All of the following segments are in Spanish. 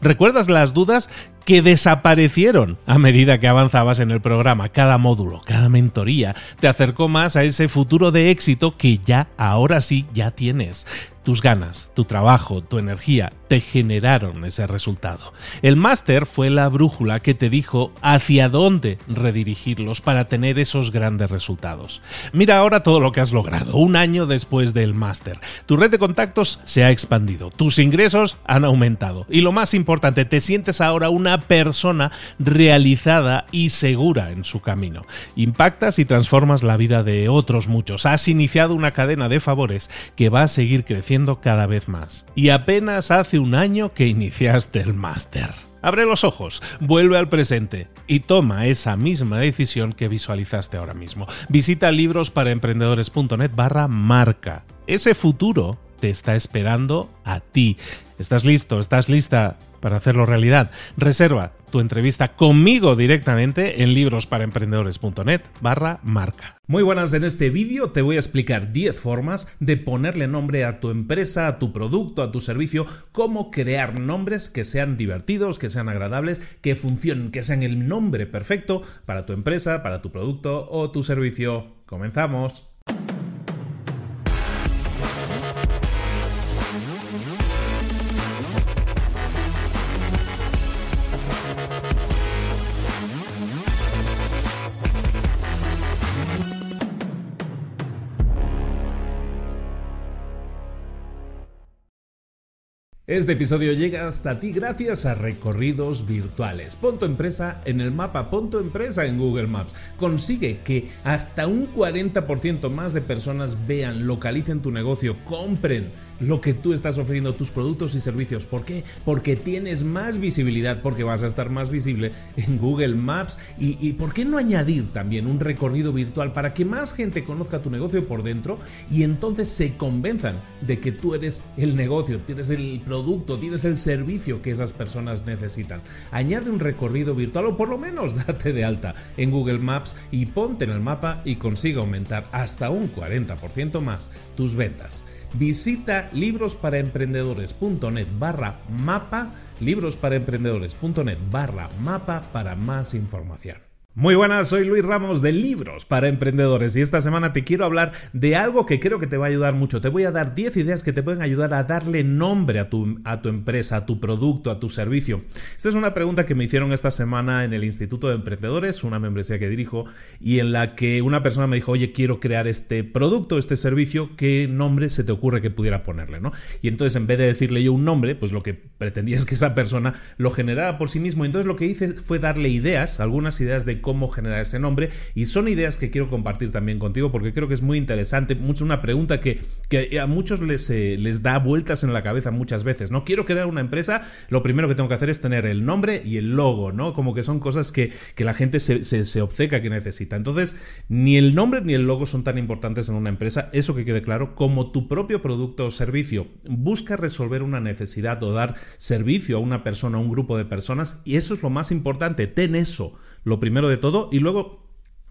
¿Recuerdas las dudas que desaparecieron a medida que avanzabas en el programa? Cada módulo, cada mentoría te acercó más a ese futuro de éxito que ya, ahora sí, ya tienes. Tus ganas, tu trabajo, tu energía te generaron ese resultado. El máster fue la brújula que te dijo hacia dónde redirigirlos para tener esos grandes resultados. Mira ahora todo lo que has logrado, un año después del máster. Tu red de contactos se ha expandido, tus ingresos han aumentado y lo más importante, te sientes ahora una persona realizada y segura en su camino. Impactas y transformas la vida de otros muchos. Has iniciado una cadena de favores que va a seguir creciendo cada vez más. Y apenas hace un año que iniciaste el máster. Abre los ojos, vuelve al presente y toma esa misma decisión que visualizaste ahora mismo. Visita librosparaemprendedores.net barra marca. Ese futuro te está esperando a ti. ¿Estás listo? ¿Estás lista para hacerlo realidad? Reserva tu entrevista conmigo directamente en librosparaemprendedores.net barra marca. Muy buenas, en este vídeo te voy a explicar 10 formas de ponerle nombre a tu empresa, a tu producto, a tu servicio, cómo crear nombres que sean divertidos, que sean agradables, que funcionen, que sean el nombre perfecto para tu empresa, para tu producto o tu servicio. Comenzamos. Este episodio llega hasta ti gracias a recorridos virtuales. Pon tu empresa en el mapa, pon tu empresa en Google Maps. Consigue que hasta un 40% más de personas vean, localicen tu negocio, compren lo que tú estás ofreciendo, tus productos y servicios. ¿Por qué? Porque tienes más visibilidad, porque vas a estar más visible en Google Maps. Y, ¿por qué no añadir también un recorrido virtual para que más gente conozca tu negocio por dentro y entonces se convenzan de que tú eres el negocio, tienes el producto, tienes el servicio que esas personas necesitan? Añade un recorrido virtual o por lo menos date de alta en Google Maps y ponte en el mapa y consiga aumentar hasta un 40% más tus ventas visita librosparaemprendedores.net barra mapa, librosparaemprendedores.net barra mapa para más información. Muy buenas, soy Luis Ramos de Libros para Emprendedores y esta semana te quiero hablar de algo que creo que te va a ayudar mucho. Te voy a dar 10 ideas que te pueden ayudar a darle nombre a tu, a tu empresa, a tu producto, a tu servicio. Esta es una pregunta que me hicieron esta semana en el Instituto de Emprendedores, una membresía que dirijo, y en la que una persona me dijo, oye, quiero crear este producto, este servicio, ¿qué nombre se te ocurre que pudiera ponerle? ¿no? Y entonces en vez de decirle yo un nombre, pues lo que pretendía es que esa persona lo generara por sí mismo. Entonces lo que hice fue darle ideas, algunas ideas de cómo generar ese nombre y son ideas que quiero compartir también contigo porque creo que es muy interesante, mucho una pregunta que, a muchos les, eh, les da vueltas en la cabeza muchas veces, ¿no? Quiero crear una empresa, lo primero que tengo que hacer es tener el nombre y el logo, ¿no? Como que son cosas que, la gente se, se, obceca que necesita. Entonces, ni el nombre ni el logo son tan importantes en una empresa, eso que quede claro, como tu propio producto o servicio busca resolver una necesidad o dar servicio a una persona, a un grupo de personas y eso es lo más importante, ten eso lo primero de todo, y luego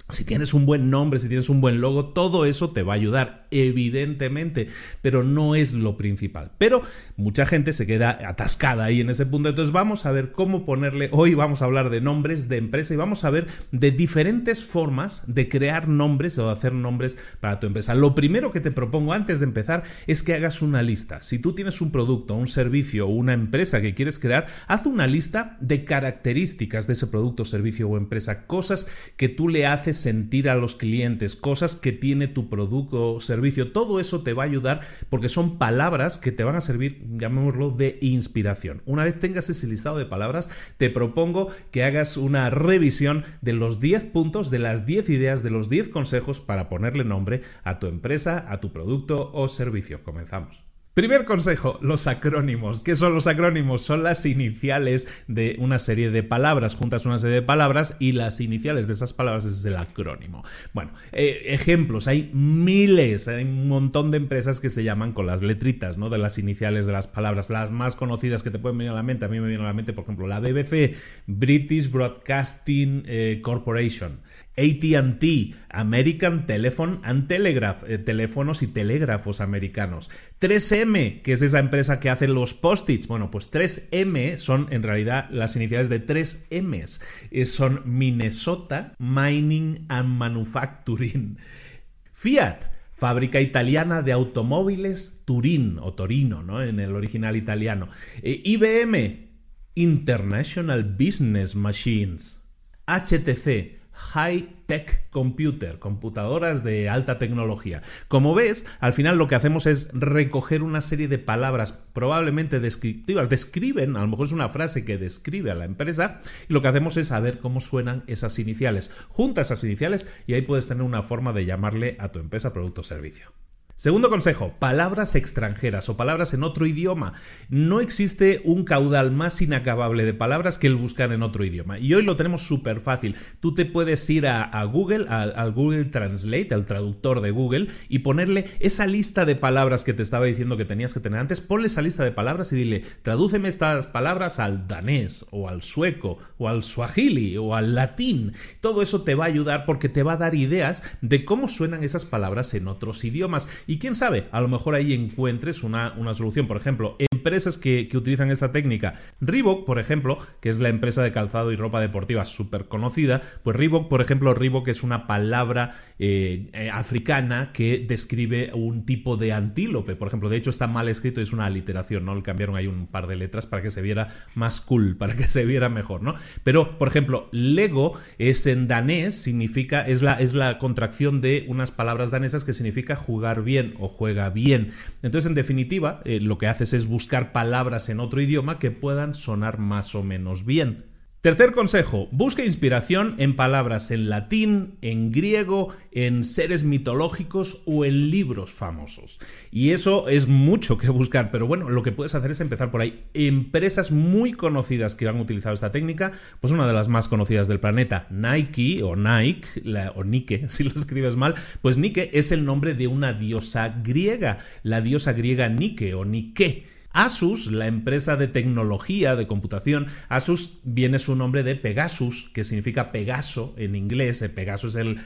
si tienes un buen nombre, si tienes un buen logo, todo eso te va a ayudar, evidentemente, pero no es lo principal. Pero mucha gente se queda atascada ahí en ese punto. Entonces vamos a ver cómo ponerle, hoy vamos a hablar de nombres de empresa y vamos a ver de diferentes formas de crear nombres o de hacer nombres para tu empresa. Lo primero que te propongo antes de empezar es que hagas una lista. Si tú tienes un producto, un servicio o una empresa que quieres crear, haz una lista de características de ese producto, servicio o empresa, cosas que tú le haces sentir a los clientes, cosas que tiene tu producto o servicio, todo eso te va a ayudar porque son palabras que te van a servir, llamémoslo, de inspiración. Una vez tengas ese listado de palabras, te propongo que hagas una revisión de los 10 puntos, de las 10 ideas, de los 10 consejos para ponerle nombre a tu empresa, a tu producto o servicio. Comenzamos. Primer consejo, los acrónimos. ¿Qué son los acrónimos? Son las iniciales de una serie de palabras, juntas una serie de palabras y las iniciales de esas palabras es el acrónimo. Bueno, eh, ejemplos, hay miles, hay un montón de empresas que se llaman con las letritas, ¿no? De las iniciales de las palabras. Las más conocidas que te pueden venir a la mente, a mí me viene a la mente, por ejemplo, la BBC, British Broadcasting eh, Corporation. ATT, American Telephone and Telegraph, eh, teléfonos y telégrafos americanos. 3M, que es esa empresa que hace los post-its. Bueno, pues 3M son en realidad las iniciales de 3 M's. Eh, son Minnesota Mining and Manufacturing. Fiat, fábrica italiana de automóviles Turín o Torino, ¿no? En el original italiano. Eh, IBM, International Business Machines. HTC, High Tech Computer, computadoras de alta tecnología. Como ves, al final lo que hacemos es recoger una serie de palabras probablemente descriptivas, describen, a lo mejor es una frase que describe a la empresa, y lo que hacemos es saber cómo suenan esas iniciales. Junta esas iniciales y ahí puedes tener una forma de llamarle a tu empresa producto o servicio. Segundo consejo, palabras extranjeras o palabras en otro idioma. No existe un caudal más inacabable de palabras que el buscar en otro idioma. Y hoy lo tenemos súper fácil. Tú te puedes ir a, Google, al Google Translate, al traductor de Google, y ponerle esa lista de palabras que te estaba diciendo que tenías que tener antes. Ponle esa lista de palabras y dile, tradúceme estas palabras al danés o al sueco o al swahili o al latín. Todo eso te va a ayudar porque te va a dar ideas de cómo suenan esas palabras en otros idiomas. Y quién sabe, a lo mejor ahí encuentres una, una solución. Por ejemplo, empresas que, utilizan esta técnica. Reebok, por ejemplo, que es la empresa de calzado y ropa deportiva súper conocida, pues Reebok, por ejemplo, Reebok es una palabra eh, eh, africana que describe un tipo de antílope. Por ejemplo, de hecho está mal escrito, es una aliteración, ¿no? Le cambiaron ahí un par de letras para que se viera más cool, para que se viera mejor, ¿no? Pero, por ejemplo, Lego es en danés, significa, es la, es la contracción de unas palabras danesas que significa jugar bien o juega bien. Entonces, en definitiva, eh, lo que haces es buscar palabras en otro idioma que puedan sonar más o menos bien. Tercer consejo, busca inspiración en palabras en latín, en griego, en seres mitológicos o en libros famosos. Y eso es mucho que buscar, pero bueno, lo que puedes hacer es empezar por ahí. Empresas muy conocidas que han utilizado esta técnica, pues una de las más conocidas del planeta, Nike o Nike, o Nike, si lo escribes mal, pues Nike es el nombre de una diosa griega, la diosa griega Nike o Nike. Asus, la empresa de tecnología de computación, Asus viene su nombre de Pegasus, que significa Pegaso en inglés. Eh, Pegaso es el,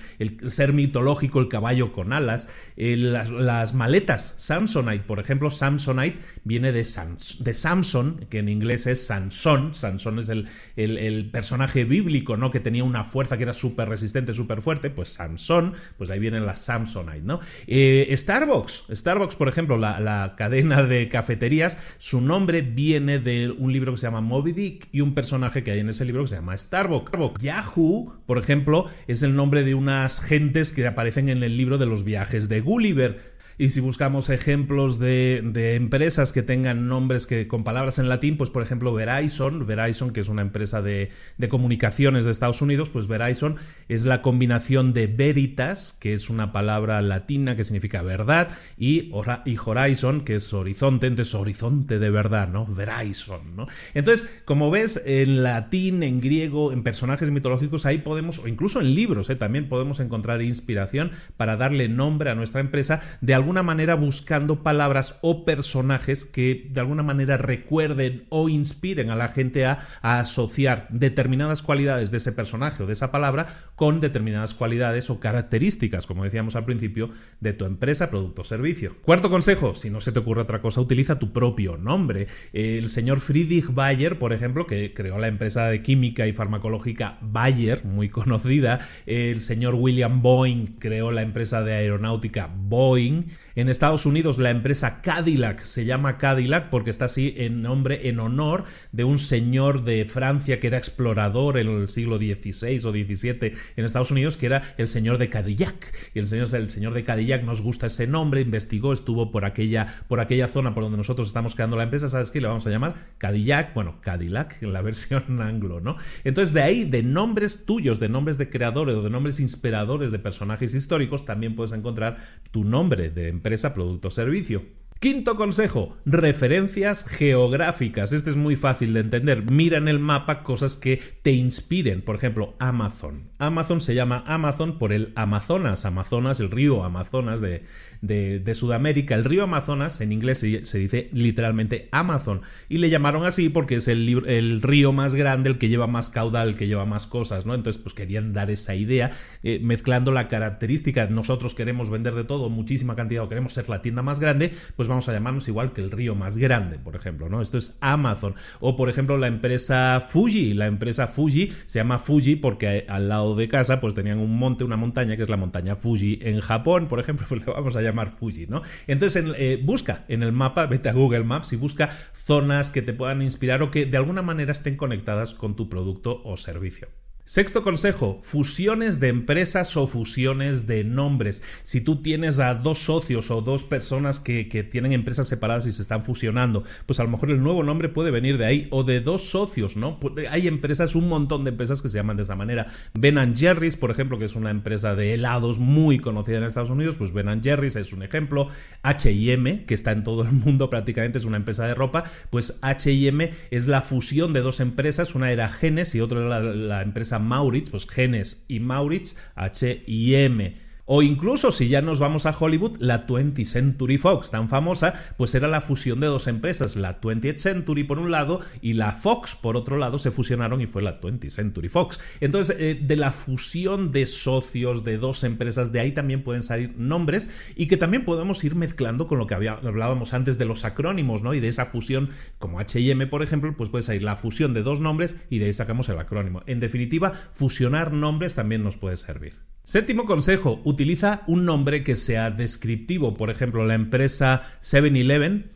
ser mitológico, el caballo con alas. Eh, las, maletas, Samsonite, por ejemplo, Samsonite viene de, de Samson, que en inglés es Sansón. Sansón es el, personaje bíblico, ¿no? Que tenía una fuerza que era súper resistente, súper fuerte. Pues Sansón, pues ahí viene la Samsonite, ¿no? Eh, Starbucks, Starbucks, por ejemplo, la cadena de cafeterías su nombre viene de un libro que se llama Moby Dick y un personaje que hay en ese libro que se llama Starbuck. Yahoo, por ejemplo, es el nombre de unas gentes que aparecen en el libro de los viajes de Gulliver. Y si buscamos ejemplos de, empresas que tengan nombres que con palabras en latín, pues por ejemplo Verizon, Verizon que es una empresa de, comunicaciones de Estados Unidos, pues Verizon es la combinación de veritas, que es una palabra latina que significa verdad, y, y Horizon, que es horizonte, entonces horizonte de verdad, ¿no? Verizon, ¿no? Entonces, como ves, en latín, en griego, en personajes mitológicos, ahí podemos, o incluso en libros, ¿eh? también podemos encontrar inspiración para darle nombre a nuestra empresa de algún alguna manera buscando palabras o personajes que de alguna manera recuerden o inspiren a la gente a, asociar determinadas cualidades de ese personaje o de esa palabra con determinadas cualidades o características, como decíamos al principio, de tu empresa, producto o servicio. Cuarto consejo, si no se te ocurre otra cosa, utiliza tu propio nombre. El señor Friedrich Bayer, por ejemplo, que creó la empresa de química y farmacológica Bayer, muy conocida, el señor William Boeing creó la empresa de aeronáutica Boeing, en Estados Unidos la empresa Cadillac se llama Cadillac porque está así en nombre, en honor de un señor de Francia que era explorador en el siglo XVI o XVII en Estados Unidos, que era el señor de Cadillac. Y el señor, el señor de Cadillac nos gusta ese nombre, investigó, estuvo por aquella, por aquella zona por donde nosotros estamos creando la empresa, ¿sabes qué? Le vamos a llamar Cadillac, bueno, Cadillac en la versión anglo, ¿no? Entonces de ahí, de nombres tuyos, de nombres de creadores o de nombres inspiradores de personajes históricos, también puedes encontrar tu nombre empresa, producto servicio. Quinto consejo, referencias geográficas. Este es muy fácil de entender. Mira en el mapa cosas que te inspiren. Por ejemplo, Amazon. Amazon se llama Amazon por el Amazonas. Amazonas, el río Amazonas de, de, Sudamérica. El río Amazonas en inglés se, dice literalmente Amazon. Y le llamaron así porque es el, río más grande, el que lleva más caudal, el que lleva más cosas, ¿no? Entonces, pues querían dar esa idea, eh, mezclando la característica. Nosotros queremos vender de todo, muchísima cantidad, o queremos ser la tienda más grande, pues vamos a llamarnos igual que el río más grande, por ejemplo, ¿no? Esto es Amazon. O, por ejemplo, la empresa Fuji. La empresa Fuji se llama Fuji porque al lado de casa, pues tenían un monte, una montaña, que es la montaña Fuji. En Japón, por ejemplo, pues le vamos a llamar Fuji, ¿no? Entonces, eh, busca en el mapa, vete a Google Maps y busca zonas que te puedan inspirar o que de alguna manera estén conectadas con tu producto o servicio. Sexto consejo, fusiones de empresas o fusiones de nombres. Si tú tienes a dos socios o dos personas que, tienen empresas separadas y se están fusionando, pues a lo mejor el nuevo nombre puede venir de ahí o de dos socios, ¿no? Hay empresas, un montón de empresas que se llaman de esa manera. Ben Jerry's, por ejemplo, que es una empresa de helados muy conocida en Estados Unidos, pues Ben Jerry's es un ejemplo. H&M, que está en todo el mundo prácticamente, es una empresa de ropa, pues H&M es la fusión de dos empresas, una era Genes y otra era la empresa Maurits, pues Genes y Maurits, H-I-M. O incluso si ya nos vamos a Hollywood, la 20th Century Fox, tan famosa, pues era la fusión de dos empresas, la 20th Century por un lado y la Fox por otro lado, se fusionaron y fue la 20th Century Fox. Entonces, eh, de la fusión de socios de dos empresas, de ahí también pueden salir nombres y que también podemos ir mezclando con lo que hablábamos antes de los acrónimos, ¿no? Y de esa fusión, como HM, por ejemplo, pues puede salir la fusión de dos nombres y de ahí sacamos el acrónimo. En definitiva, fusionar nombres también nos puede servir. Séptimo consejo, utiliza un nombre que sea descriptivo. Por ejemplo, la empresa 7-Eleven,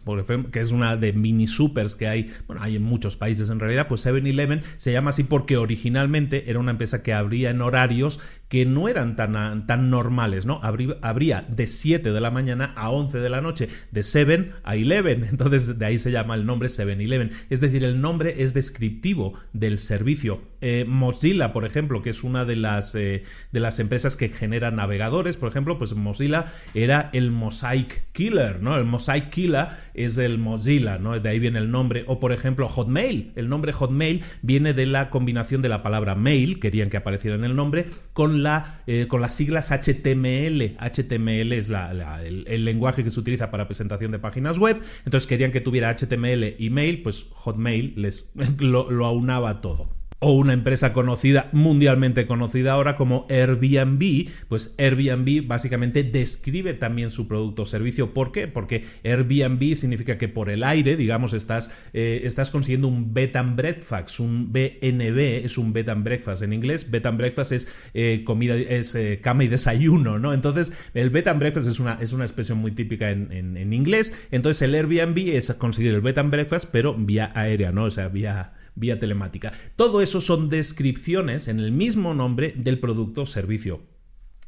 que es una de mini supers que hay, bueno, hay en muchos países en realidad, pues 7-Eleven se llama así porque originalmente era una empresa que abría en horarios que no eran tan, tan normales, ¿no? Abría, de 7 de la mañana a 11 de la noche, de 7 a 11, entonces de ahí se llama el nombre 7-Eleven. Es decir, el nombre es descriptivo del servicio. Eh, Mozilla, por ejemplo, que es una de las, eh, de las empresas que genera navegadores, por ejemplo, pues Mozilla era el Mosaic Killer, ¿no? El Mosaic Killer es el Mozilla, ¿no? De ahí viene el nombre. O, por ejemplo, Hotmail. El nombre Hotmail viene de la combinación de la palabra mail, querían que apareciera en el nombre, con eh, con las siglas HTML. HTML es el, lenguaje que se utiliza para presentación de páginas web. Entonces querían que tuviera HTML y mail, pues Hotmail les lo aunaba todo o una empresa conocida, mundialmente conocida ahora como Airbnb, pues Airbnb básicamente describe también su producto o servicio. ¿Por qué? Porque Airbnb significa que por el aire, digamos, estás, eh, estás consiguiendo un bed and breakfast, un BNB es un bed and breakfast en inglés. Bed and breakfast es eh, comida, es eh, cama y desayuno, ¿no? Entonces, el bed and breakfast es una, es una expresión muy típica en, en inglés. Entonces, el Airbnb es conseguir el bed and breakfast, pero vía aérea, ¿no? O sea, vía vía telemática. Todo eso son descripciones en el mismo nombre del producto o servicio.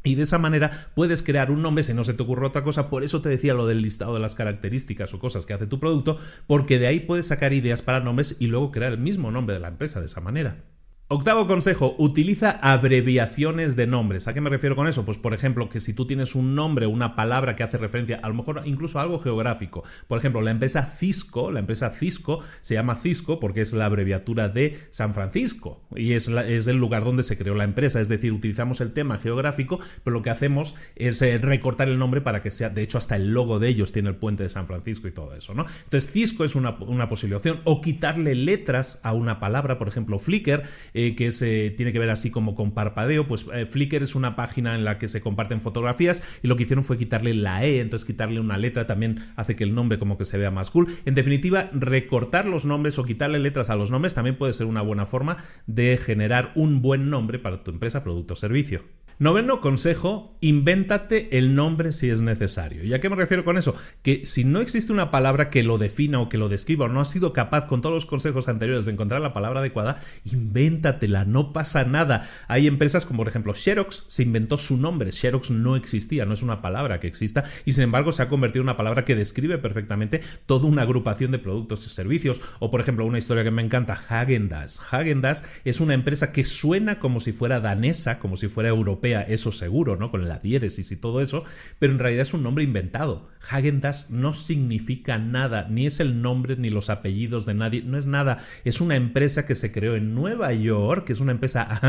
Y de esa manera puedes crear un nombre si no se te ocurre otra cosa. Por eso te decía lo del listado de las características o cosas que hace tu producto, porque de ahí puedes sacar ideas para nombres y luego crear el mismo nombre de la empresa de esa manera. Octavo consejo, utiliza abreviaciones de nombres. ¿A qué me refiero con eso? Pues por ejemplo, que si tú tienes un nombre, una palabra que hace referencia, a lo mejor incluso a algo geográfico. Por ejemplo, la empresa Cisco, la empresa Cisco se llama Cisco porque es la abreviatura de San Francisco y es, es el lugar donde se creó la empresa. Es decir, utilizamos el tema geográfico, pero lo que hacemos es eh, recortar el nombre para que sea, de hecho, hasta el logo de ellos tiene el puente de San Francisco y todo eso, ¿no? Entonces, Cisco es una, una opción. O quitarle letras a una palabra, por ejemplo, Flickr eh, que se tiene que ver así como con parpadeo, pues eh, Flickr es una página en la que se comparten fotografías y lo que hicieron fue quitarle la E, entonces quitarle una letra también hace que el nombre como que se vea más cool. En definitiva, recortar los nombres o quitarle letras a los nombres también puede ser una buena forma de generar un buen nombre para tu empresa, producto o servicio. Noveno consejo, invéntate el nombre si es necesario. ¿Y a qué me refiero con eso? Que si no existe una palabra que lo defina o que lo describa o no has sido capaz con todos los consejos anteriores de encontrar la palabra adecuada, invéntatela, no pasa nada. Hay empresas como por ejemplo Xerox se inventó su nombre, Xerox no existía, no es una palabra que exista y sin embargo se ha convertido en una palabra que describe perfectamente toda una agrupación de productos y servicios. O por ejemplo una historia que me encanta, Hagendas. Hagendas es una empresa que suena como si fuera danesa, como si fuera europea eso seguro, ¿no? Con la diéresis y todo eso, pero en realidad es un nombre inventado. Hagendas no significa nada, ni es el nombre ni los apellidos de nadie, no es nada. Es una empresa que se creó en Nueva York, que es una empresa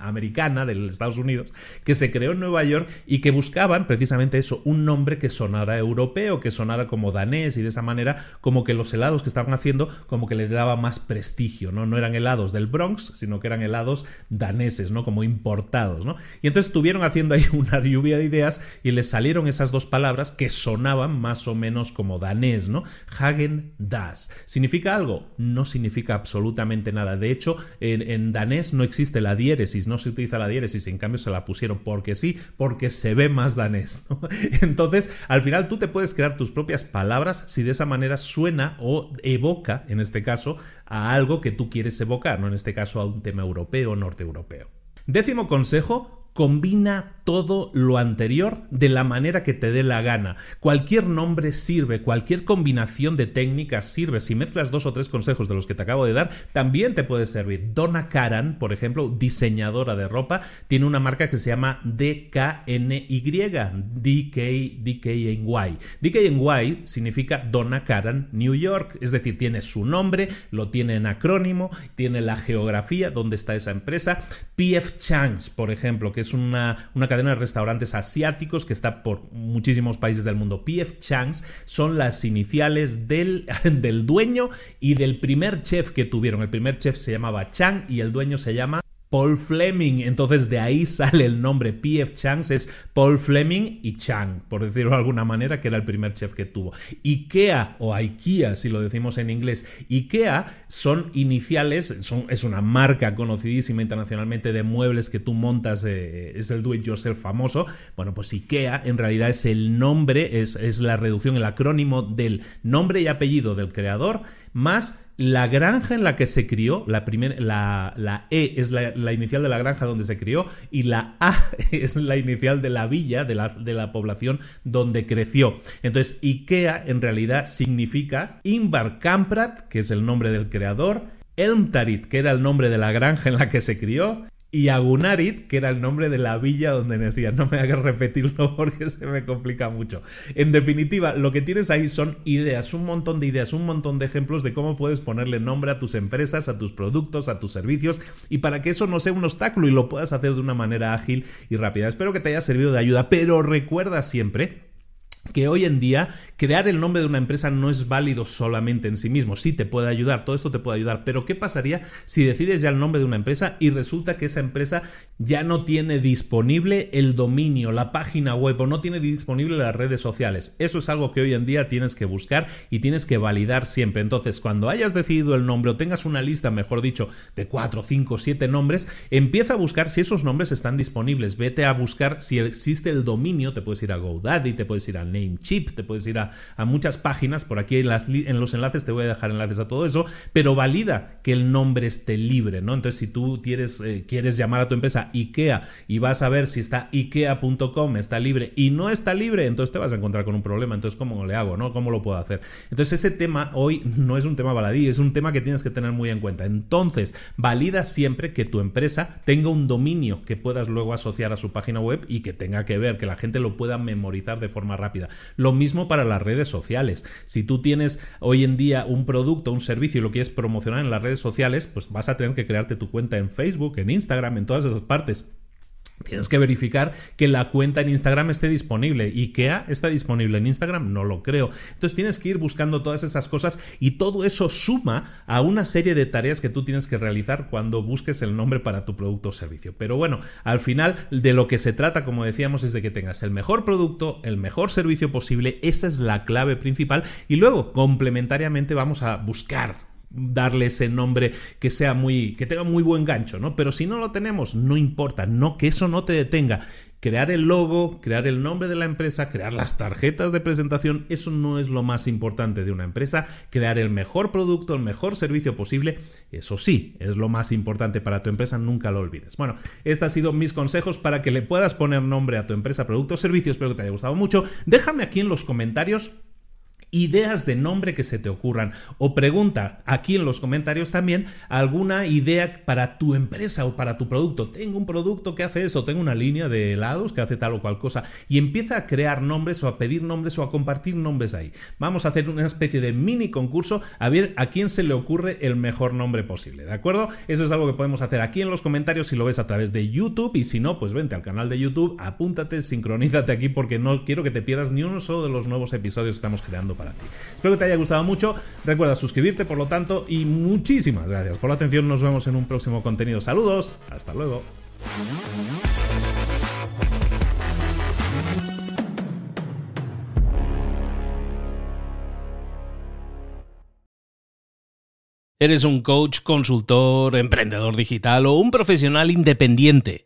americana de Estados Unidos, que se creó en Nueva York y que buscaban precisamente eso, un nombre que sonara europeo, que sonara como danés y de esa manera como que los helados que estaban haciendo como que le daba más prestigio, ¿no? No eran helados del Bronx, sino que eran helados daneses, ¿no? Como importados, ¿no? Y entonces estuvieron haciendo ahí una lluvia de ideas y les salieron esas dos palabras que sonaban más o menos como danés, ¿no? Hagen Das. ¿Significa algo? No significa absolutamente nada. De hecho, en, danés no existe la diéresis, no se utiliza la diéresis, en cambio se la pusieron porque sí, porque se ve más danés. Entonces, al final tú te puedes crear tus propias palabras si de esa manera suena o evoca, en este caso, a algo que tú quieres evocar, ¿no? En este caso a un tema europeo norte europeo. Décimo consejo, combina todo lo anterior de la manera que te dé la gana. Cualquier nombre sirve, cualquier combinación de técnicas sirve. Si mezclas dos o tres consejos de los que te acabo de dar, también te puede servir. Donna Karan, por ejemplo, diseñadora de ropa, tiene una marca que se llama DKNY, DK, DKNY. DKNY significa Donna Karan New York, es decir, tiene su nombre, lo tiene en acrónimo, tiene la geografía, donde está esa empresa. PF Chang's, por ejemplo, que es una, una cadena de restaurantes asiáticos que está por muchísimos países del mundo. PF Chang's son las iniciales del, del dueño y del primer chef que tuvieron. El primer chef se llamaba Chang y el dueño se llama Paul Fleming. Entonces de ahí sale el nombre P.F. Chang's, es Paul Fleming y Chang, por decirlo de alguna manera, que era el primer chef que tuvo. IKEA o IKEA, si lo decimos en inglés, IKEA son iniciales, son, es una marca conocidísima internacionalmente de muebles que tú montas, eh, es el do it yourself famoso. Bueno, pues IKEA en realidad es el nombre, es, es la reducción, el acrónimo del nombre y apellido del creador más la granja en la que se crió, la, la, la E es la, inicial de la granja donde se crió y la A es la inicial de la villa, de la, de la población donde creció. Entonces, IKEA en realidad significa Invar Kamprad, que es el nombre del creador, Elmtarit, que era el nombre de la granja en la que se crió, y Agunarit, que era el nombre de la villa donde decía. No me hagas repetirlo porque se me complica mucho. En definitiva, lo que tienes ahí son ideas, un montón de ideas, un montón de ejemplos de cómo puedes ponerle nombre a tus empresas, a tus productos, a tus servicios y para que eso no sea un obstáculo y lo puedas hacer de una manera ágil y rápida. Espero que te haya servido de ayuda, pero recuerda siempre que hoy en día crear el nombre de una empresa no es válido solamente en sí mismo. Sí te puede ayudar, todo esto te puede ayudar, pero ¿qué pasaría si decides ya el nombre de una empresa y resulta que esa empresa ya no tiene disponible el dominio, la página web o no tiene disponible las redes sociales? Eso es algo que hoy en día tienes que buscar y tienes que validar siempre. Entonces, cuando hayas decidido el nombre o tengas una lista, mejor dicho, de 4, 5, 7 nombres, empieza a buscar si esos nombres están disponibles. Vete a buscar si existe el dominio, te puedes ir a GoDaddy, te puedes ir a Namecheap, te puedes ir a, muchas páginas, por aquí en, los enlaces te voy a dejar enlaces a todo eso, pero valida que el nombre esté libre, ¿no? Entonces, si tú quieres, eh, quieres llamar a tu empresa IKEA y vas a ver si está IKEA.com, está libre y no está libre, entonces te vas a encontrar con un problema. Entonces, ¿cómo le hago, no? ¿Cómo lo puedo hacer? Entonces, ese tema hoy no es un tema baladí, es un tema que tienes que tener muy en cuenta. Entonces, valida siempre que tu empresa tenga un dominio que puedas luego asociar a su página web y que tenga que ver, que la gente lo pueda memorizar de forma rápida. Lo mismo para las redes sociales. Si tú tienes hoy en día un producto, un servicio y lo quieres promocionar en las redes sociales, pues vas a tener que crearte tu cuenta en Facebook, en Instagram, en todas esas partes. Tienes que verificar que la cuenta en Instagram esté disponible. IKEA está disponible en Instagram, no lo creo. Entonces tienes que ir buscando todas esas cosas y todo eso suma a una serie de tareas que tú tienes que realizar cuando busques el nombre para tu producto o servicio. Pero bueno, al final de lo que se trata, como decíamos, es de que tengas el mejor producto, el mejor servicio posible. Esa es la clave principal. Y luego, complementariamente, vamos a buscar darle ese nombre que sea muy que tenga muy buen gancho, ¿no? Pero si no lo tenemos, no importa, no que eso no te detenga. Crear el logo, crear el nombre de la empresa, crear las tarjetas de presentación, eso no es lo más importante de una empresa. Crear el mejor producto, el mejor servicio posible, eso sí, es lo más importante para tu empresa, nunca lo olvides. Bueno, estos han sido mis consejos para que le puedas poner nombre a tu empresa, producto o servicio. Espero que te haya gustado mucho. Déjame aquí en los comentarios ideas de nombre que se te ocurran o pregunta aquí en los comentarios también alguna idea para tu empresa o para tu producto. Tengo un producto que hace eso, tengo una línea de helados que hace tal o cual cosa y empieza a crear nombres o a pedir nombres o a compartir nombres ahí. Vamos a hacer una especie de mini concurso a ver a quién se le ocurre el mejor nombre posible, ¿de acuerdo? Eso es algo que podemos hacer aquí en los comentarios si lo ves a través de YouTube y si no, pues vente al canal de YouTube, apúntate, sincronízate aquí porque no quiero que te pierdas ni uno solo de los nuevos episodios que estamos creando para Espero que te haya gustado mucho. Recuerda suscribirte, por lo tanto, y muchísimas gracias por la atención. Nos vemos en un próximo contenido. Saludos, hasta luego. ¿Eres un coach, consultor, emprendedor digital o un profesional independiente?